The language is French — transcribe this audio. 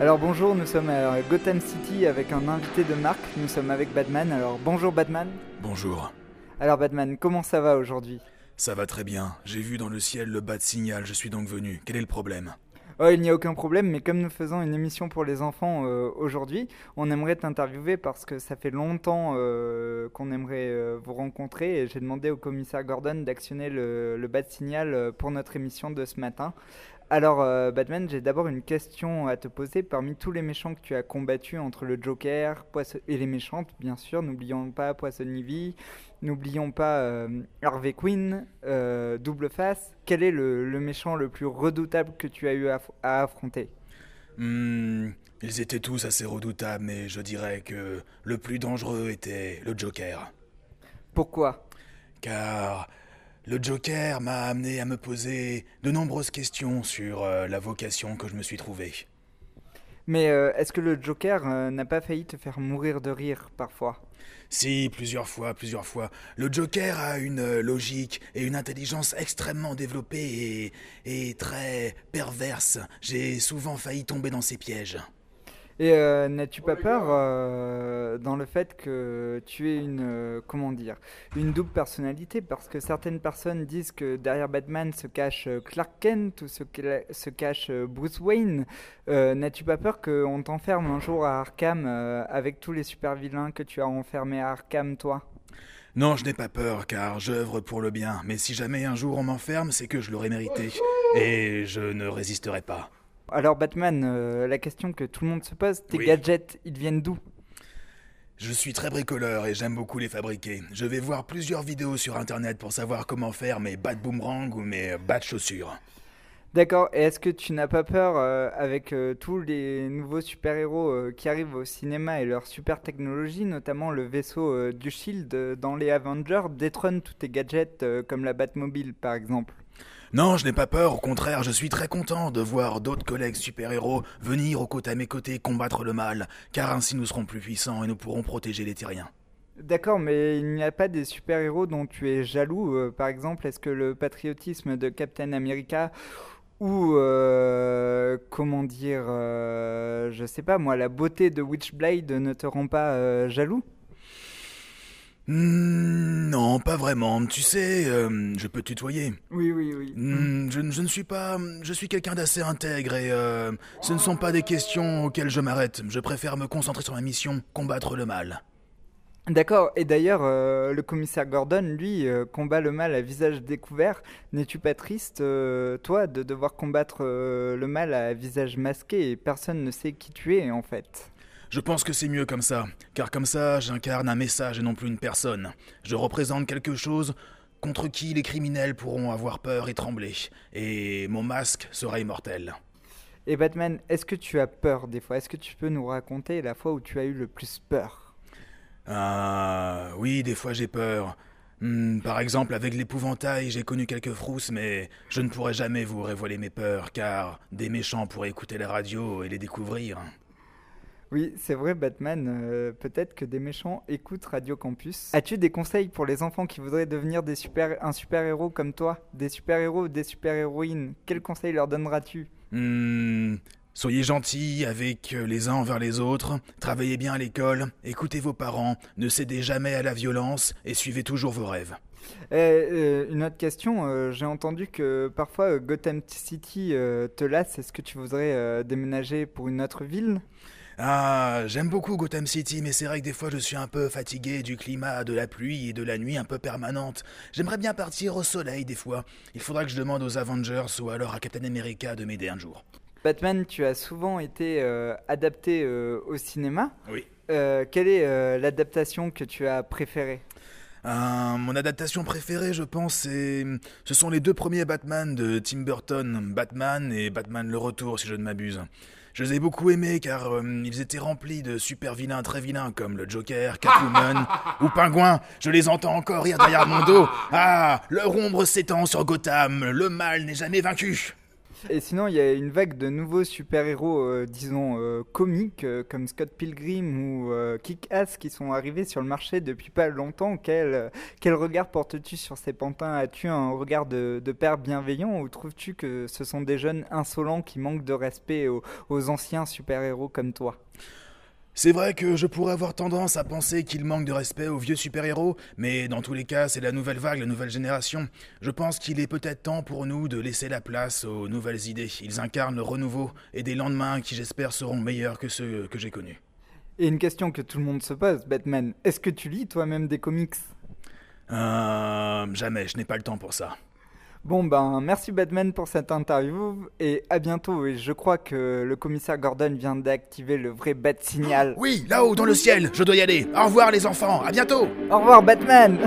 Alors bonjour, nous sommes à Gotham City avec un invité de marque, nous sommes avec Batman. Alors bonjour Batman. Bonjour. Alors Batman, comment ça va aujourd'hui? Ça va très bien, j'ai vu dans le ciel le bas de signal, je suis donc venu. Quel est le problème? Oh, il n'y a aucun problème, mais comme nous faisons une émission pour les enfants euh, aujourd'hui, on aimerait t'interviewer parce que ça fait longtemps euh, qu'on aimerait euh, vous rencontrer et j'ai demandé au commissaire Gordon d'actionner le, le bas de signal pour notre émission de ce matin. Alors, euh, Batman, j'ai d'abord une question à te poser. Parmi tous les méchants que tu as combattus entre le Joker et les méchantes, bien sûr, n'oublions pas Poison Ivy, n'oublions pas euh, Harvey Quinn, euh, Double Face. Quel est le, le méchant le plus redoutable que tu as eu à, à affronter? Hmm, Ils étaient tous assez redoutables, mais je dirais que le plus dangereux était le Joker. Pourquoi? Car le Joker m'a amené à me poser de nombreuses questions sur euh, la vocation que je me suis trouvé. Mais euh, est-ce que le Joker euh, n'a pas failli te faire mourir de rire parfois? Si, plusieurs fois, plusieurs fois. Le Joker a une logique et une intelligence extrêmement développée et, et très perverse. J'ai souvent failli tomber dans ses pièges. Et euh, n'as-tu pas peur euh, dans le fait que tu aies une euh, comment dire une double personnalité? Parce que certaines personnes disent que derrière Batman se cache Clark Kent ou se, cache Bruce Wayne. Euh, n'as-tu pas peur qu'on t'enferme un jour à Arkham euh, avec tous les super vilains que tu as enfermés à Arkham toi? Non, je n'ai pas peur, car j'œuvre pour le bien. Mais si jamais un jour on m'enferme, c'est que je l'aurais mérité. Et je ne résisterai pas. Alors Batman, euh, la question que tout le monde se pose, tes Oui. gadgets, ils viennent d'où? Je suis très bricoleur et j'aime beaucoup les fabriquer. Je vais voir plusieurs vidéos sur internet pour savoir comment faire mes bats de boomerang ou mes bats de chaussures. D'accord, et est-ce que tu n'as pas peur euh, avec euh, tous les nouveaux super-héros euh, qui arrivent au cinéma et leur super technologie, notamment le vaisseau du Shield dans les Avengers, détrône tous tes gadgets comme la Batmobile par exemple? Non, je n'ai pas peur, au contraire, je suis très content de voir d'autres collègues super-héros venir aux côtés à mes côtés combattre le mal, car ainsi nous serons plus puissants et nous pourrons protéger les terriens. D'accord, mais il n'y a pas des super-héros dont tu es jaloux, euh, par exemple, est-ce que le patriotisme de Captain America ou, euh, comment dire, euh, je sais pas moi, la beauté de Witchblade ne te rend pas jaloux? Hmm, non, pas vraiment. Tu sais, euh, je peux te tutoyer. Oui, oui, oui. Hmm, je, ne- je ne suis pas. Je suis quelqu'un d'assez intègre et euh, ce ne sont pas des questions auxquelles je m'arrête. Je préfère me concentrer sur ma mission, combattre le mal. D'accord, et d'ailleurs, euh, le commissaire Gordon, lui, euh, combat le mal à visage découvert. N'es-tu pas triste, euh, toi, de devoir combattre le mal à visage masqué? Et personne ne sait qui tu es, en fait Je pense que c'est mieux comme ça, car comme ça, j'incarne un message et non plus une personne. Je représente quelque chose contre qui les criminels pourront avoir peur et trembler, et mon masque sera immortel. Et Batman, est-ce que tu as peur des fois? Est-ce que tu peux nous raconter la fois où tu as eu le plus peur? Ah, oui, des fois j'ai peur. Hmm, par exemple, avec l'épouvantail, j'ai connu quelques frousses, mais je ne pourrai jamais vous révéler mes peurs, car des méchants pourraient écouter la radio et les découvrir. Oui, c'est vrai, Batman. euh, Peut-être que des méchants écoutent Radio Campus. As-tu des conseils pour les enfants qui voudraient devenir des super, un super-héros comme toi? Des super-héros ou des super-héroïnes? Quels conseils leur donneras-tu? Hmm, soyez gentils avec euh, les uns envers les autres, travaillez bien à l'école, écoutez vos parents, ne cédez jamais à la violence et suivez toujours vos rêves. Eh, euh, une autre question, euh, j'ai entendu que parfois Gotham City te lasse. Est-ce que tu voudrais déménager pour une autre ville? Ah, j'aime beaucoup Gotham City, mais c'est vrai que des fois je suis un peu fatigué du climat, de la pluie et de la nuit un peu permanente. J'aimerais bien partir au soleil des fois. Il faudra que je demande aux Avengers ou alors à Captain America de m'aider un jour. Batman, tu as souvent été euh, adapté euh, au cinéma. Oui. Euh, quelle est l'adaptation que tu as préférée? Euh, mon adaptation préférée, je pense, c'est ce sont les deux premiers Batman de Tim Burton, Batman et Batman le Retour, si je ne m'abuse. Je les ai beaucoup aimés car euh, ils étaient remplis de super vilains très vilains comme le Joker, Catwoman ou Pingouin. Je les entends encore rire derrière mon dos. Ah, leur ombre s'étend sur Gotham, le mal n'est jamais vaincu. Et sinon, il y a une vague de nouveaux super-héros, euh, disons, euh, comiques, euh, comme Scott Pilgrim ou Kick-Ass, qui sont arrivés sur le marché depuis pas longtemps. Quel, quel regard portes-tu sur ces pantins? As-tu un regard de, père bienveillant ou trouves-tu que ce sont des jeunes insolents qui manquent de respect aux anciens super-héros comme toi? C'est vrai que je pourrais avoir tendance à penser qu'il manque de respect aux vieux super-héros, mais dans tous les cas, c'est la nouvelle vague, la nouvelle génération. Je pense qu'il est peut-être temps pour nous de laisser la place aux nouvelles idées. Ils incarnent le renouveau et des lendemains qui, j'espère, seront meilleurs que ceux que j'ai connus. Et une question que tout le monde se pose, Batman, est-ce que tu lis toi-même des comics? Euh. Jamais, je n'ai pas le temps pour ça. Bon ben merci Batman pour cette interview et à bientôt et je crois que le commissaire Gordon vient d'activer le vrai bat signal. Oui, là-haut dans le ciel, je dois y aller. Au revoir les enfants, à bientôt. Au revoir Batman.